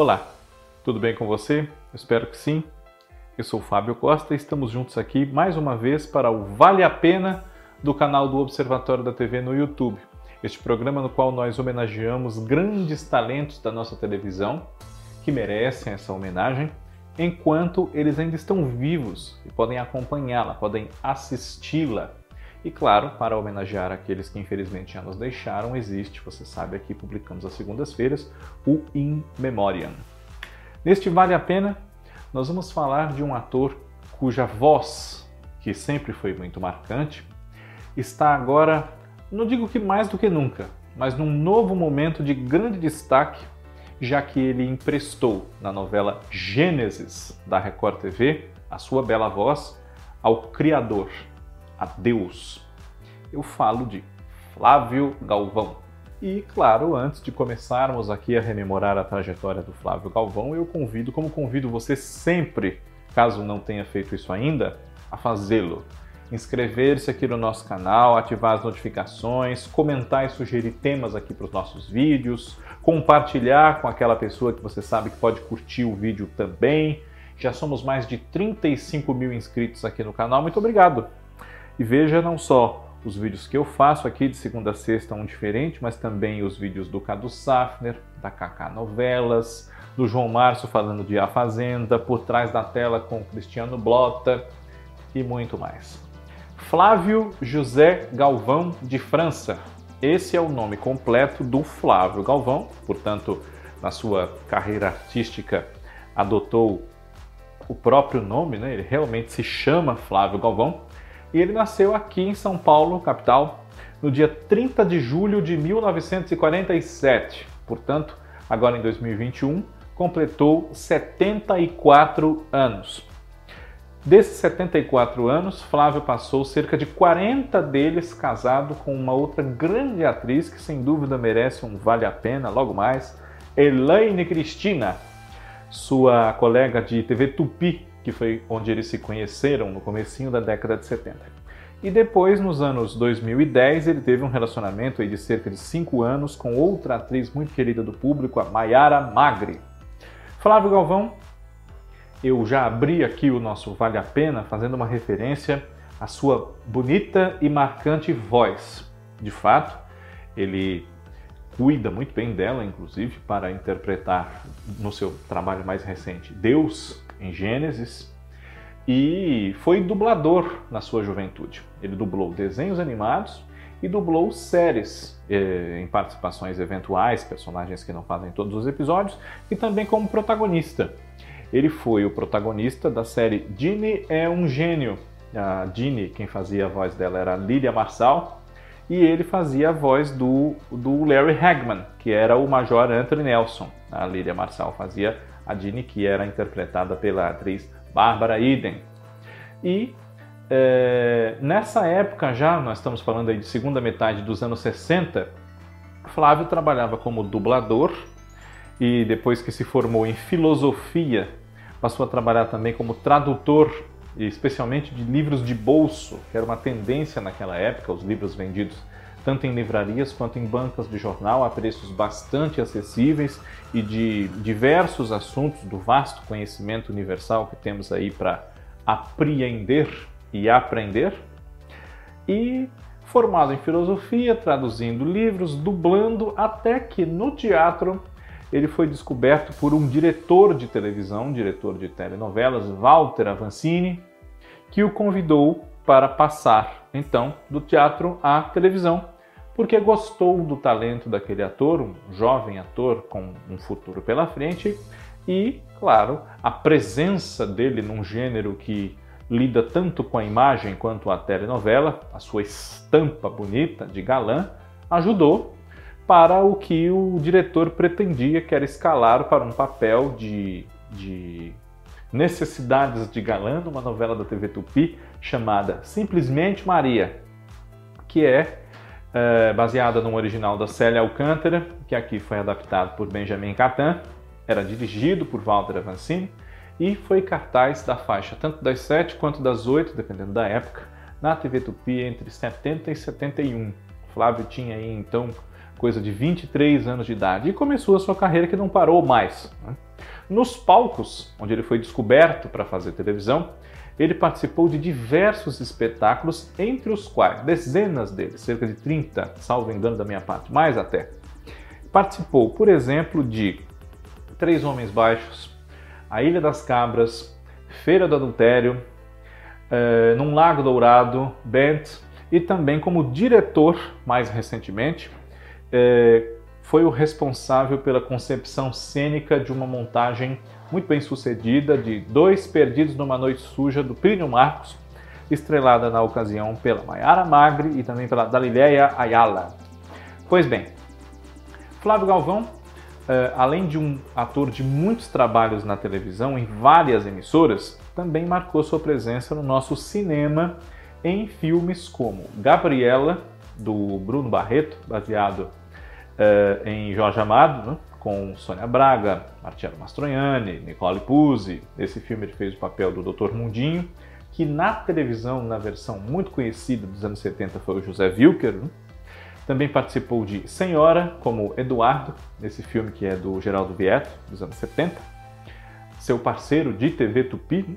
Olá, tudo bem com você? espero que sim. Eu sou o Fábio Costa e estamos juntos aqui mais uma vez para o Vale a Pena do canal do Observatório da TV no YouTube. Este programa no qual nós homenageamos grandes talentos da nossa televisão que merecem essa homenagem enquanto eles ainda estão vivos e podem acompanhá-la, podem assisti-la. E claro, para homenagear aqueles que infelizmente já nos deixaram, existe, você sabe, aqui publicamos às segundas-feiras, o In Memoriam. Neste Vale a Pena, nós vamos falar de um ator cuja voz, que sempre foi muito marcante, está agora, não digo que mais do que nunca, mas num novo momento de grande destaque, já que ele emprestou na novela Gênesis da Record TV a sua bela voz ao Criador, a Deus. Eu falo de Flávio Galvão. E, claro, antes de começarmos aqui a rememorar a trajetória do Flávio Galvão, eu convido, como convido você sempre, caso não tenha feito isso ainda, a fazê-lo. Inscrever-se aqui no nosso canal, ativar as notificações, comentar e sugerir temas aqui para os nossos vídeos, compartilhar com aquela pessoa que você sabe que pode curtir o vídeo também. Já somos mais de 35 mil inscritos aqui no canal. Muito obrigado! E veja não só os vídeos que eu faço aqui de segunda a sexta, um diferente, mas também os vídeos do Cadu Safner, da Kaká Novelas, do João Márcio falando de A Fazenda, por trás da tela com Cristiano Blota e muito mais. Flávio José Galvão de França. Esse é o nome completo do Flávio Galvão, portanto, na sua carreira artística adotou o próprio nome, né? ele realmente se chama Flávio Galvão e ele nasceu aqui em São Paulo, capital, no dia 30 de julho de 1947. Portanto, agora em 2021, completou 74 anos. Desses 74 anos, Flávio passou cerca de 40 deles casado com uma outra grande atriz que sem dúvida merece um vale a pena logo mais, Elaine Cristina, sua colega de TV Tupi, que foi onde eles se conheceram no comecinho da década de 70. E depois, nos anos 2010, ele teve um relacionamento de cerca de 5 anos com outra atriz muito querida do público, a Mayara Magri. Flávio Galvão, eu já abri aqui o nosso Vale a Pena fazendo uma referência à sua bonita e marcante voz. De fato, ele cuida muito bem dela, inclusive, para interpretar no seu trabalho mais recente Deus em Gênesis e foi dublador na sua juventude. Ele dublou desenhos animados e dublou séries eh, em participações eventuais, personagens que não fazem todos os episódios, e também como protagonista. Ele foi o protagonista da série Ginny é um gênio. A Ginny, quem fazia a voz dela era a Lilia Marçal, e ele fazia a voz do, do Larry Hagman, que era o Major Anthony Nelson. A Lilia Marçal fazia a Ginny, que era interpretada pela atriz Bárbara Eden. E é, nessa época já, nós estamos falando aí de segunda metade dos anos 60, Flávio trabalhava como dublador e depois que se formou em filosofia, passou a trabalhar também como tradutor, especialmente de livros de bolso, que era uma tendência naquela época, os livros vendidos tanto em livrarias quanto em bancas de jornal, a preços bastante acessíveis e de diversos assuntos do vasto conhecimento universal que temos aí para apreender e aprender. E formado em filosofia, traduzindo livros, dublando, até que no teatro ele foi descoberto por um diretor de televisão, um diretor de telenovelas, Walter Avancini, que o convidou para passar então do teatro à televisão, porque gostou do talento daquele ator, um jovem ator com um futuro pela frente, e, claro, a presença dele num gênero que lida tanto com a imagem quanto a telenovela, a sua estampa bonita de galã, ajudou para o que o diretor pretendia, que era escalar para um papel de, de necessidades de galã numa novela da TV Tupi chamada Simplesmente Maria, que é, é baseada no original da Célia Alcântara, que aqui foi adaptado por Benjamin Catan, era dirigido por Walter Avancini e foi cartaz da faixa tanto das 7 quanto das 8, dependendo da época, na TV Tupi entre 70 e 71. Flávio tinha aí então coisa de 23 anos de idade e começou a sua carreira que não parou mais. Né? Nos palcos, onde ele foi descoberto para fazer televisão, ele participou de diversos espetáculos, entre os quais dezenas deles, cerca de 30, salvo engano da minha parte, mais até. Participou, por exemplo, de Três Homens Baixos, A Ilha das Cabras, Feira do Adultério, é, Num Lago Dourado, Bent, e também como diretor, mais recentemente, é, foi o responsável pela concepção cênica de uma montagem muito bem sucedida de Dois Perdidos numa Noite Suja, do Plínio Marcos, estrelada na ocasião pela Mayara Magri e também pela Dalileia Ayala. Pois bem, Flávio Galvão, eh, além de um ator de muitos trabalhos na televisão, em várias emissoras, também marcou sua presença no nosso cinema em filmes como Gabriela, do Bruno Barreto, baseado eh, em Jorge Amado, né? com Sônia Braga, Martiano Mastroianni, Nicole Puzzi. Nesse filme ele fez o papel do Dr. Mundinho, que na televisão, na versão muito conhecida dos anos 70, foi o José Wilker. Né? Também participou de Senhora, como Eduardo, nesse filme que é do Geraldo Vieto, dos anos 70. Seu parceiro de TV Tupi. Né?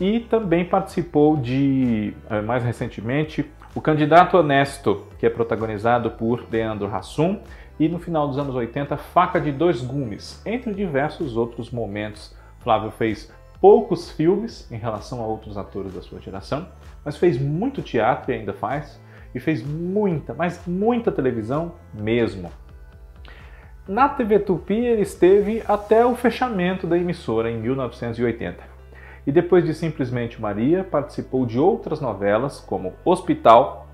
E também participou de, eh, mais recentemente, O Candidato Honesto, que é protagonizado por Leandro Hassum e no final dos anos 80, Faca de Dois Gumes, entre diversos outros momentos. Flávio fez poucos filmes em relação a outros atores da sua geração, mas fez muito teatro e ainda faz, e fez muita, mas muita televisão mesmo. Na TV Tupi ele esteve até o fechamento da emissora em 1980. E depois de Simplesmente Maria, participou de outras novelas como Hospital,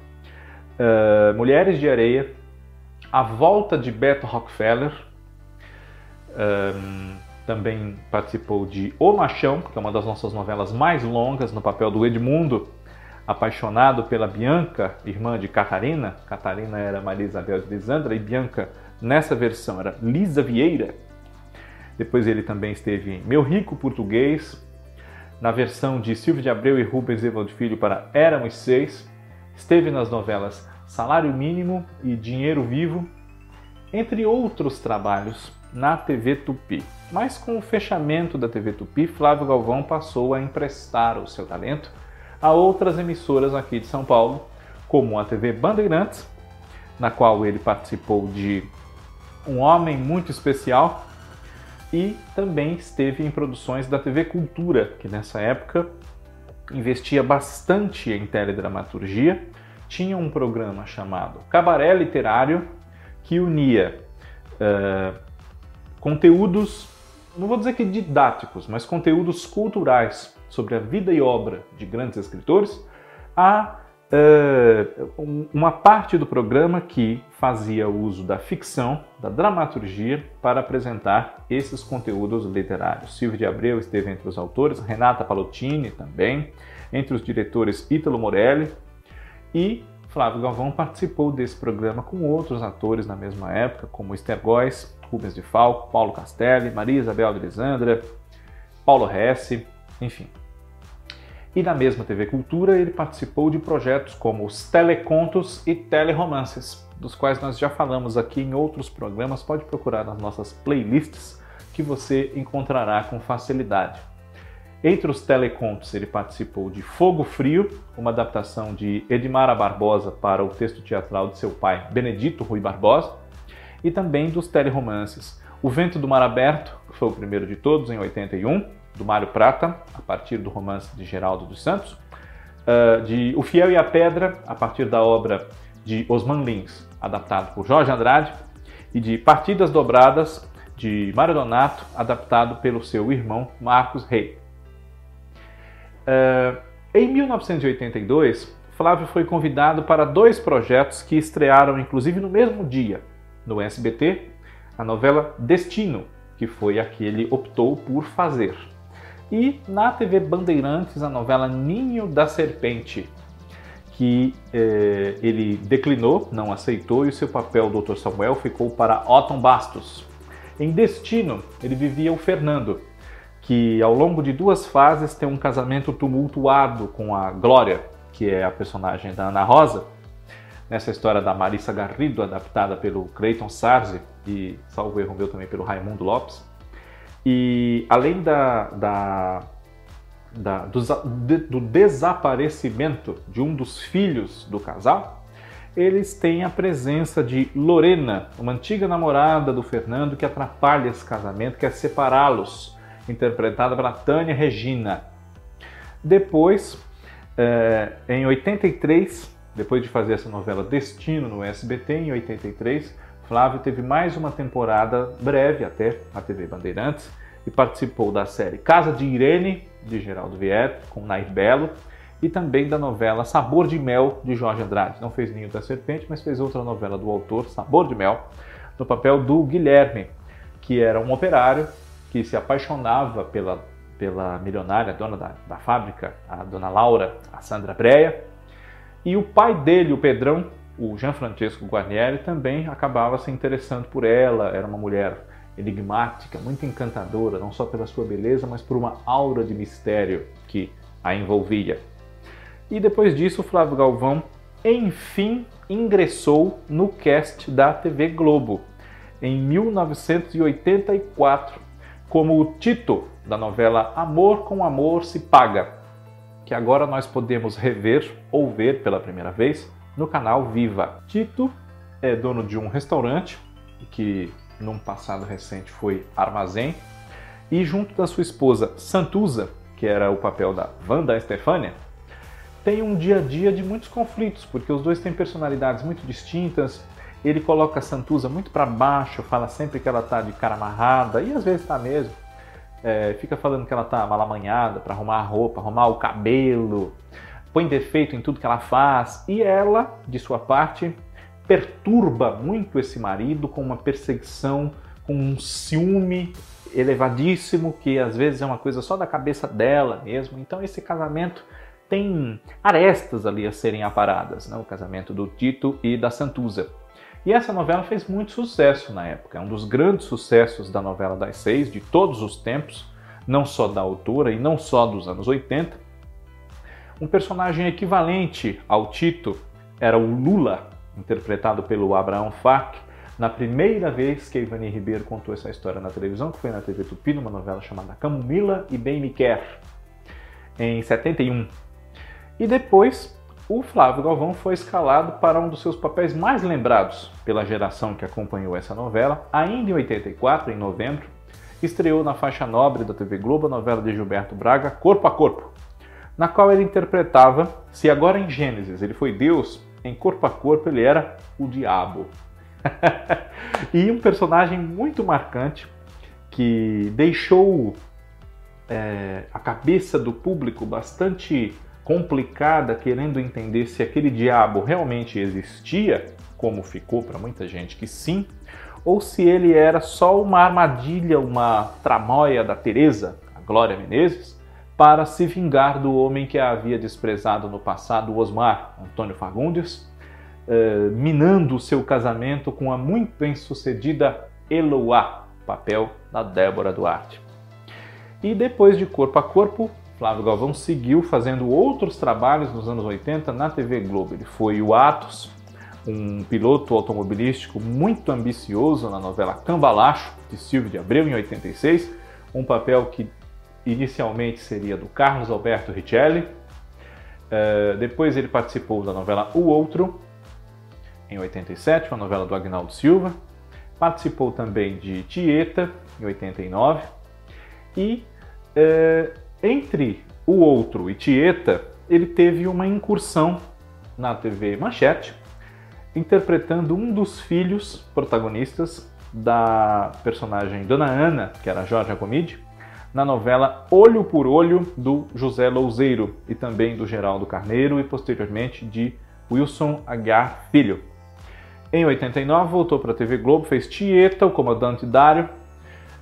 uh, Mulheres de Areia, a Volta de Beto Rockefeller. Um, também participou de O Machão, que é uma das nossas novelas mais longas, no papel do Edmundo, apaixonado pela Bianca, irmã de Catarina. Catarina era Maria Isabel de Lisandra e Bianca, nessa versão, era Lisa Vieira. Depois ele também esteve em Meu Rico Português, na versão de Silvio de Abreu e Rubens Evald Filho para Éramos Seis. Esteve nas novelas Salário Mínimo e Dinheiro Vivo, entre outros trabalhos na TV Tupi. Mas com o fechamento da TV Tupi, Flávio Galvão passou a emprestar o seu talento a outras emissoras aqui de São Paulo, como a TV Bandeirantes, na qual ele participou de Um Homem Muito Especial, e também esteve em produções da TV Cultura, que nessa época investia bastante em teledramaturgia. Tinha um programa chamado Cabaré Literário, que unia uh, conteúdos, não vou dizer que didáticos, mas conteúdos culturais sobre a vida e obra de grandes escritores, a uh, uma parte do programa que fazia uso da ficção, da dramaturgia, para apresentar esses conteúdos literários. Silvio de Abreu esteve entre os autores, Renata Palottini também, entre os diretores Ítalo Morelli, e Flávio Galvão participou desse programa com outros atores na mesma época, como Esther Góes, Rubens de Falco, Paulo Castelli, Maria Isabel de Lisandra, Paulo Hesse, enfim. E na mesma TV Cultura ele participou de projetos como os Telecontos e Teleromances, dos quais nós já falamos aqui em outros programas, pode procurar nas nossas playlists que você encontrará com facilidade. Entre os telecontos, ele participou de Fogo Frio, uma adaptação de Edmara Barbosa para o texto teatral de seu pai, Benedito Rui Barbosa, e também dos teleromances O Vento do Mar Aberto, que foi o primeiro de todos, em 81, do Mário Prata, a partir do romance de Geraldo dos Santos, uh, de O Fiel e a Pedra, a partir da obra de Osman Lins, adaptado por Jorge Andrade, e de Partidas Dobradas, de Mário Donato, adaptado pelo seu irmão Marcos Rey. Uh, em 1982, Flávio foi convidado para dois projetos que estrearam inclusive no mesmo dia. No SBT, a novela Destino, que foi a que ele optou por fazer. E na TV Bandeirantes, a novela Ninho da Serpente, que eh, ele declinou, não aceitou, e o seu papel, Dr. Samuel, ficou para Otton Bastos. Em Destino, ele vivia o Fernando, que ao longo de duas fases tem um casamento tumultuado com a Glória, que é a personagem da Ana Rosa, nessa história da Marissa Garrido, adaptada pelo Clayton Sarzi e, salvo erro meu, também pelo Raimundo Lopes. E além da, da, da do, do desaparecimento de um dos filhos do casal, eles têm a presença de Lorena, uma antiga namorada do Fernando que atrapalha esse casamento, quer separá-los, interpretada pela Tânia Regina. Depois, é, em 83, depois de fazer essa novela Destino no SBT, em 83, Flávio teve mais uma temporada breve até a TV Bandeirantes e participou da série Casa de Irene, de Geraldo Vieira, com Nair Belo, e também da novela Sabor de Mel, de Jorge Andrade. Não fez Ninho da Serpente, mas fez outra novela do autor, Sabor de Mel, no papel do Guilherme, que era um operário que se apaixonava pela, pela milionária, dona da, da fábrica, a dona Laura, a Sandra Breia, e o pai dele, o Pedrão, o Jean Francesco Guarnieri, também acabava se interessando por ela. Era uma mulher enigmática, muito encantadora, não só pela sua beleza, mas por uma aura de mistério que a envolvia. E depois disso, Flávio Galvão, enfim, ingressou no cast da TV Globo em 1984 como o Tito da novela Amor com Amor se Paga, que agora nós podemos rever ou ver pela primeira vez no canal Viva. Tito é dono de um restaurante que num passado recente foi armazém e junto da sua esposa Santuza, que era o papel da Wanda Stefania, tem um dia a dia de muitos conflitos, porque os dois têm personalidades muito distintas. Ele coloca a Santuza muito para baixo, fala sempre que ela tá de cara amarrada, e às vezes tá mesmo. É, fica falando que ela tá mal amanhada para arrumar a roupa, arrumar o cabelo, põe defeito em tudo que ela faz. E ela, de sua parte, perturba muito esse marido com uma perseguição, com um ciúme elevadíssimo, que às vezes é uma coisa só da cabeça dela mesmo. Então esse casamento tem arestas ali a serem aparadas, né? o casamento do Tito e da Santuza. E essa novela fez muito sucesso na época, é um dos grandes sucessos da novela das seis, de todos os tempos, não só da autora e não só dos anos 80. Um personagem equivalente ao Tito era o Lula, interpretado pelo Abraão Fak, na primeira vez que Ivani Ribeiro contou essa história na televisão, que foi na TV Tupi, numa novela chamada Camomila e Bem Me Quer, em 71. E depois, o Flávio Galvão foi escalado para um dos seus papéis mais lembrados pela geração que acompanhou essa novela. Ainda em 84, em novembro, estreou na faixa nobre da TV Globo a novela de Gilberto Braga, Corpo a Corpo, na qual ele interpretava, se agora em Gênesis ele foi Deus, em Corpo a Corpo ele era o Diabo. e um personagem muito marcante que deixou é, a cabeça do público bastante complicada, querendo entender se aquele diabo realmente existia, como ficou para muita gente que sim, ou se ele era só uma armadilha, uma tramóia da Teresa, a Glória Menezes, para se vingar do homem que a havia desprezado no passado, Osmar Antônio Fagundes, eh, minando seu casamento com a muito bem-sucedida Eloá, papel da Débora Duarte. E depois de Corpo a Corpo, Flávio Galvão seguiu fazendo outros trabalhos nos anos 80 na TV Globo. Ele foi o Atos, um piloto automobilístico muito ambicioso na novela Cambalacho, de Silvio de Abreu, em 86, um papel que inicialmente seria do Carlos Alberto Richelli. Uh, depois ele participou da novela O Outro, em 87, uma novela do Agnaldo Silva. Participou também de Tieta, em 89. E uh, entre o outro e Tieta, ele teve uma incursão na TV Manchete, interpretando um dos filhos protagonistas da personagem Dona Ana, que era Jorge Agomide, na novela Olho por Olho do José Louzeiro e também do Geraldo Carneiro e posteriormente de Wilson Aguiar Filho. Em 89 voltou para a TV Globo, fez Tieta, o comandante Dário,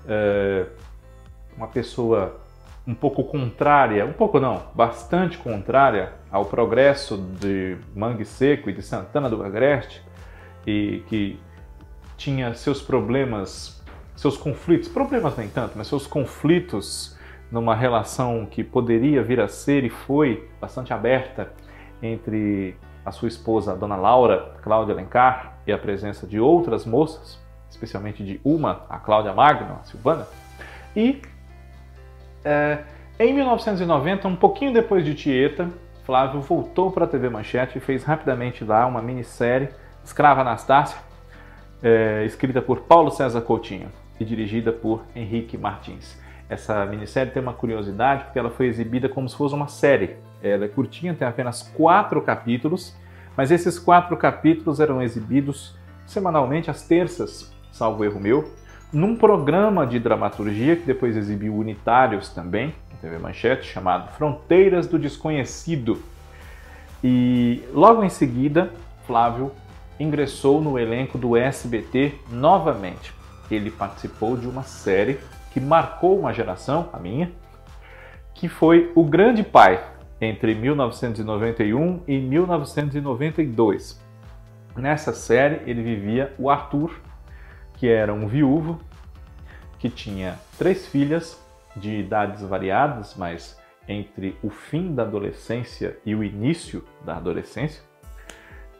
é, uma pessoa um pouco contrária, um pouco não, bastante contrária ao progresso de Mangue Seco e de Santana do Agreste, e que tinha seus problemas, seus conflitos, problemas nem tanto, mas seus conflitos numa relação que poderia vir a ser e foi bastante aberta entre a sua esposa, a dona Laura, Cláudia Alencar, e a presença de outras moças, especialmente de uma, a Cláudia Magno, a Silvana, E é, em 1990, um pouquinho depois de Tieta, Flávio voltou para a TV Manchete e fez rapidamente lá uma minissérie, Escrava Anastácia, é, escrita por Paulo César Coutinho e dirigida por Henrique Martins. Essa minissérie tem uma curiosidade porque ela foi exibida como se fosse uma série. Ela é curtinha, tem apenas quatro capítulos, mas esses quatro capítulos eram exibidos semanalmente às terças, salvo erro meu, num programa de dramaturgia que depois exibiu unitários também, TV Manchete, chamado Fronteiras do Desconhecido. E logo em seguida, Flávio ingressou no elenco do SBT novamente. Ele participou de uma série que marcou uma geração, a minha, que foi O Grande Pai, entre 1991 e 1992. Nessa série, ele vivia o Arthur, que era um viúvo que tinha três filhas de idades variadas, mas entre o fim da adolescência e o início da adolescência,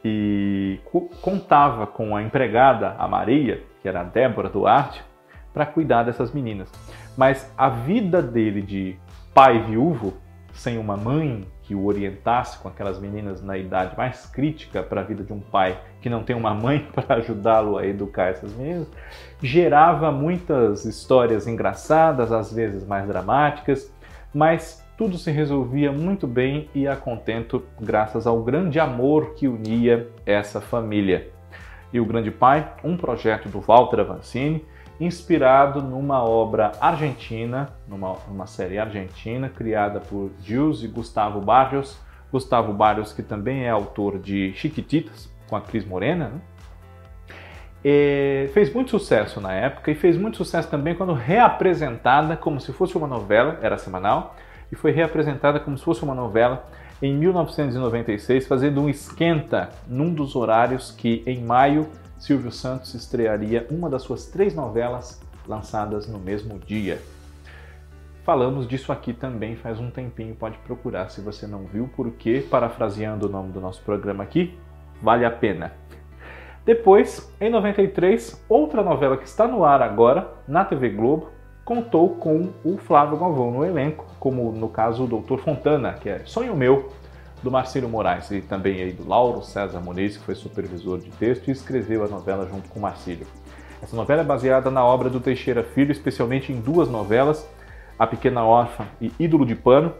e contava com a empregada, a Maria, que era a Débora Duarte, para cuidar dessas meninas. Mas a vida dele de pai viúvo, sem uma mãe que o orientasse com aquelas meninas na idade mais crítica para a vida de um pai que não tem uma mãe para ajudá-lo a educar essas meninas, gerava muitas histórias engraçadas, às vezes mais dramáticas, mas tudo se resolvia muito bem e a contento graças ao grande amor que unia essa família. E o Grande Pai, um projeto do Walter Avancini, inspirado numa obra argentina, numa, numa série argentina criada por Gilles e Gustavo Barrios. Gustavo Barrios, que também é autor de Chiquititas, com a Cris Morena, né? E fez muito sucesso na época e fez muito sucesso também quando reapresentada como se fosse uma novela, era semanal, e foi reapresentada como se fosse uma novela em 1996, fazendo um esquenta num dos horários que em maio Silvio Santos estrearia uma das suas três novelas lançadas no mesmo dia. Falamos disso aqui também faz um tempinho, pode procurar se você não viu, porque, parafraseando o nome do nosso programa aqui, vale a pena. Depois, em 93, outra novela que está no ar agora, na TV Globo, contou com o Flávio Galvão no elenco, como no caso o Dr. Fontana, que é Sonho Meu, do Marcelo Moraes e também aí do Lauro César Muniz, que foi supervisor de texto e escreveu a novela junto com o Marcílio. Essa novela é baseada na obra do Teixeira Filho, especialmente em duas novelas, A Pequena Órfã e Ídolo de Pano.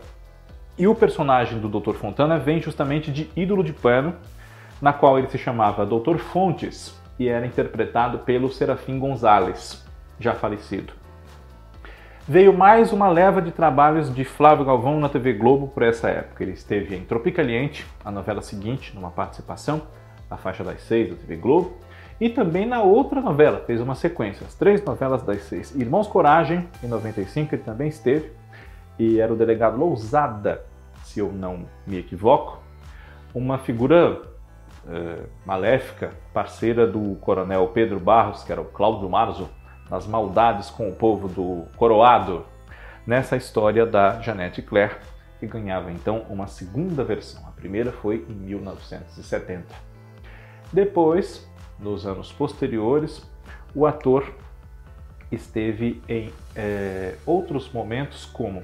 E o personagem do Dr. Fontana vem justamente de Ídolo de Pano, na qual ele se chamava Dr. Fontes e era interpretado pelo Serafim Gonzalez, já falecido veio mais uma leva de trabalhos de Flávio Galvão na TV Globo por essa época. Ele esteve em Tropicaliente, a novela seguinte, numa participação, na faixa das seis da TV Globo, e também na outra novela, fez uma sequência, as três novelas das seis. Irmãos Coragem, em 95, ele também esteve, e era o delegado Lousada, se eu não me equivoco, uma figura eh, maléfica, parceira do coronel Pedro Barros, que era o Cláudio Marzo, nas maldades com o povo do coroado, nessa história da Janete Claire, que ganhava então uma segunda versão. A primeira foi em 1970. Depois, nos anos posteriores, o ator esteve em é, outros momentos, como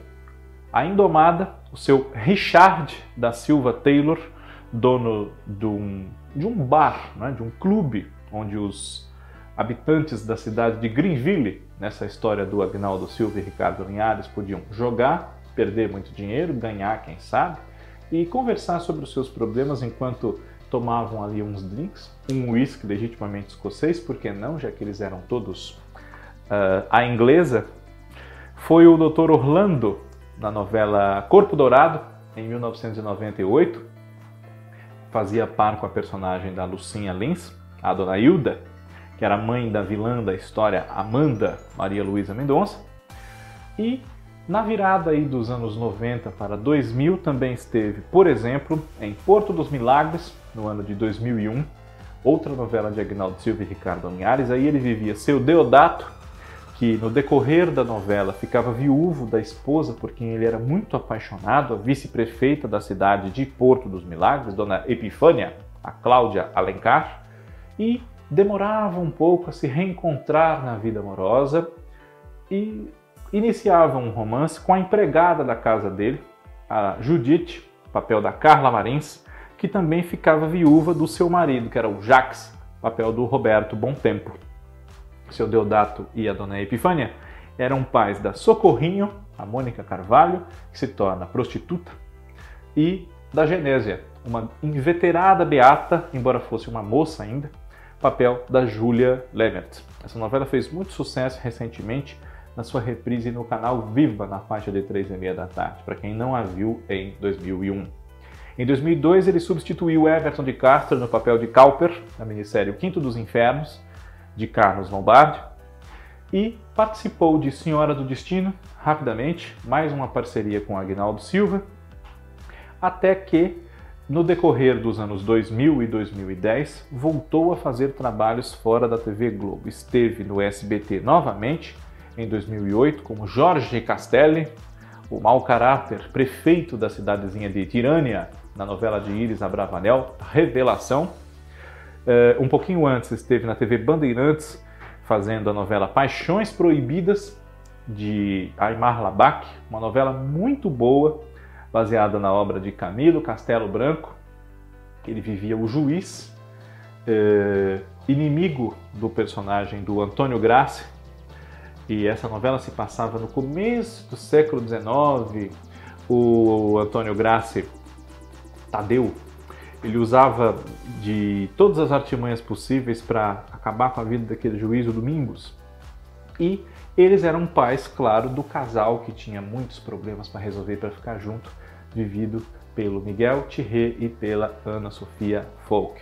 a Indomada, o seu Richard da Silva Taylor, dono de um, de um bar, né, de um clube onde os habitantes da cidade de Greenville, nessa história do Agnaldo Silva e Ricardo Linhares, podiam jogar, perder muito dinheiro, ganhar, quem sabe, e conversar sobre os seus problemas enquanto tomavam ali uns drinks, um whisky legitimamente escocês, porque não, já que eles eram todos uh, a inglesa, foi o Dr. Orlando, na novela Corpo Dourado, em 1998, fazia par com a personagem da Lucinha Lins, a Dona Hilda, que era mãe da vilã da história Amanda Maria Luísa Mendonça. E na virada aí dos anos 90 para 2000 também esteve, por exemplo, em Porto dos Milagres, no ano de 2001, outra novela de Agnaldo Silva e Ricardo Linhares. Aí ele vivia seu Deodato, que no decorrer da novela ficava viúvo da esposa por quem ele era muito apaixonado, a vice-prefeita da cidade de Porto dos Milagres, Dona Epifânia, a Cláudia Alencar, e demorava um pouco a se reencontrar na vida amorosa e iniciava um romance com a empregada da casa dele, a Judite, papel da Carla Marins, que também ficava viúva do seu marido, que era o Jacques, papel do Roberto Bom Tempo. Seu Deodato e a dona Epifânia eram pais da Socorrinho, a Mônica Carvalho, que se torna prostituta, e da Genésia, uma inveterada beata, embora fosse uma moça ainda, papel da Julia Lemert. Essa novela fez muito sucesso recentemente na sua reprise no canal Viva, na faixa de 3 e meia da tarde, para quem não a viu em 2001. Em 2002, ele substituiu Everton de Castro no papel de Cowper, na minissérie O Quinto dos Infernos, de Carlos Lombardi, e participou de Senhora do Destino, rapidamente, mais uma parceria com Agnaldo Silva, até que, no decorrer dos anos 2000 e 2010, voltou a fazer trabalhos fora da TV Globo. Esteve no SBT novamente, em 2008, como Jorge Castelli, o mau caráter prefeito da cidadezinha de Tirânia, na novela de Iris Abravanel, Revelação. Uh, um pouquinho antes esteve na TV Bandeirantes fazendo a novela Paixões Proibidas de Aymar Labac, uma novela muito boa, baseada na obra de Camilo Castelo Branco. Ele vivia o juiz, uh, inimigo do personagem do Antônio Grassi, e essa novela se passava no começo do século XIX. O Antônio Grassi Tadeu, ele usava de todas as artimanhas possíveis para acabar com a vida daquele juiz, o Domingos. E eles eram pais, claro, do casal que tinha muitos problemas para resolver para ficar junto, vivido pelo Miguel Thierry e pela Ana Sofia Folk.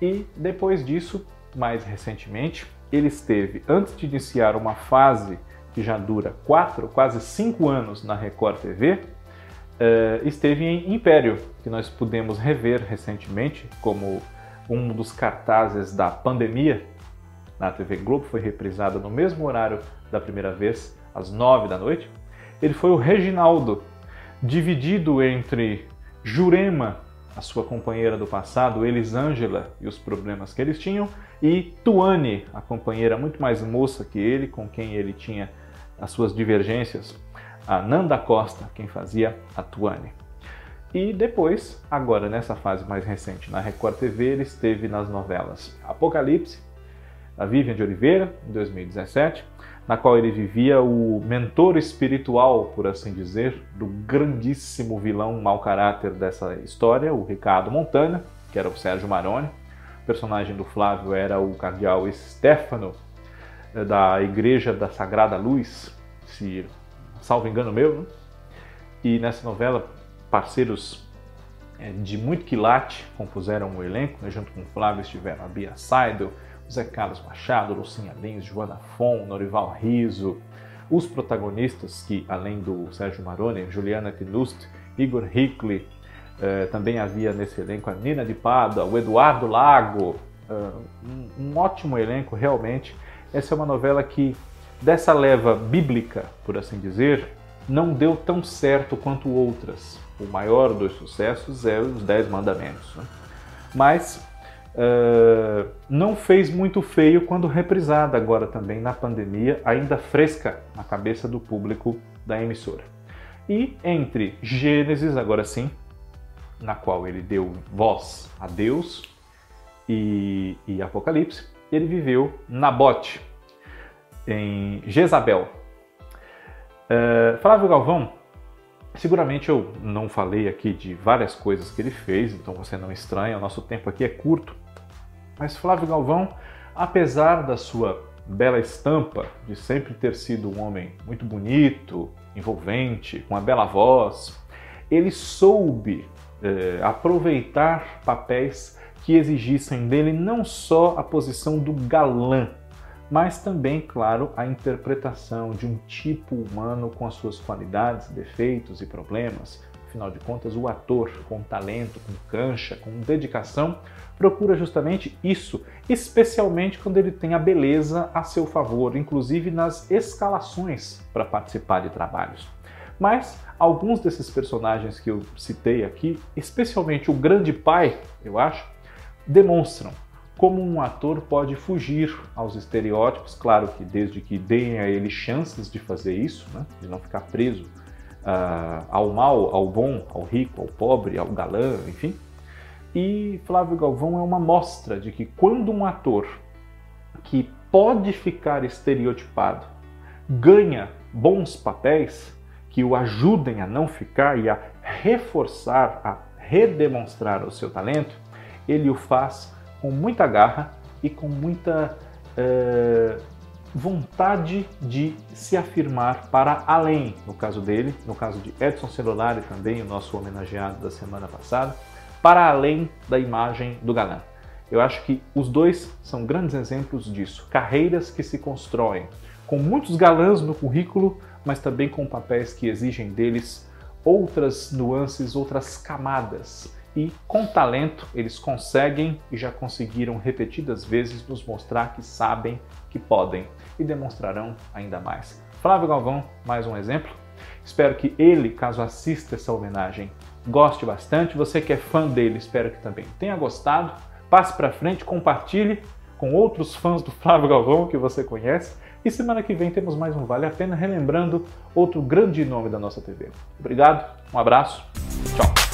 E depois disso, mais recentemente, ele esteve, antes de iniciar uma fase que já dura quatro, quase cinco anos na Record TV, uh, esteve em Império, que nós pudemos rever recentemente como um dos cartazes da pandemia na TV Globo, foi reprisado no mesmo horário da primeira vez, às nove da noite. Ele foi o Reginaldo, dividido entre Jurema, a sua companheira do passado, Elisângela, e os problemas que eles tinham, e Tuane, a companheira muito mais moça que ele, com quem ele tinha as suas divergências, a Nanda Costa, quem fazia a Tuane. E depois, agora nessa fase mais recente na Record TV, ele esteve nas novelas Apocalipse, da Vivian de Oliveira, em 2017, na qual ele vivia o mentor espiritual, por assim dizer, do grandíssimo vilão mau caráter dessa história, o Ricardo Montana, que era o Sérgio Maroni. O personagem do Flávio era o cardeal Stefano, eh, da Igreja da Sagrada Luz, se salvo engano meu, né? e nessa novela parceiros é, de muito quilate compuseram o elenco, né? junto com o Flávio estiveram a Bia Seidel, Zé Carlos Machado, Lucinha Lins, Joana Fon, Norival Riso, os protagonistas que, além do Sérgio Maroni, Juliana Knust, Igor Hickley, eh, também havia nesse elenco a Nina de Pada, o Eduardo Lago, eh, um, um ótimo elenco realmente. Essa é uma novela que dessa leva bíblica, por assim dizer, não deu tão certo quanto outras. O maior dos sucessos é os Dez Mandamentos. Né? Mas uh, não fez muito feio quando reprisada agora também na pandemia, ainda fresca na cabeça do público da emissora. E entre Gênesis, agora sim, na qual ele deu voz a Deus, e, e Apocalipse, ele viveu Nabote, em Jezabel. Uh, Flávio Galvão, seguramente eu não falei aqui de várias coisas que ele fez, então você não estranha, o nosso tempo aqui é curto. Mas Flávio Galvão, apesar da sua bela estampa de sempre ter sido um homem muito bonito, envolvente, com uma bela voz, ele soube eh, aproveitar papéis que exigissem dele não só a posição do galã, mas também, claro, a interpretação de um tipo humano com as suas qualidades, defeitos e problemas. Afinal de contas, o ator com talento, com cancha, com dedicação, procura justamente isso, especialmente quando ele tem a beleza a seu favor, inclusive nas escalações para participar de trabalhos. Mas alguns desses personagens que eu citei aqui, especialmente o Grande Pai, eu acho, demonstram como um ator pode fugir aos estereótipos, claro que desde que deem a ele chances de fazer isso, né? de não ficar preso uh, ao mal, ao bom, ao rico, ao pobre, ao galã, enfim. E Flávio Galvão é uma mostra de que quando um ator que pode ficar estereotipado ganha bons papéis que o ajudem a não ficar e a reforçar, a redemonstrar o seu talento, ele o faz com muita garra e com muita é, vontade de se afirmar para além, no caso dele, no caso de Edson Celulari também, o nosso homenageado da semana passada, para além da imagem do galã. Eu acho que os dois são grandes exemplos disso. Carreiras que se constroem com muitos galãs no currículo, mas também com papéis que exigem deles outras nuances, outras camadas. E com talento eles conseguem e já conseguiram repetidas vezes nos mostrar que sabem que podem e demonstrarão ainda mais. Flávio Galvão, mais um exemplo. Espero que ele, caso assista essa homenagem, goste bastante. Você que é fã dele, espero que também tenha gostado. Passe para frente, compartilhe com outros fãs do Flávio Galvão que você conhece. E semana que vem temos mais um Vale a Pena, relembrando outro grande nome da nossa TV. Obrigado, um abraço, tchau!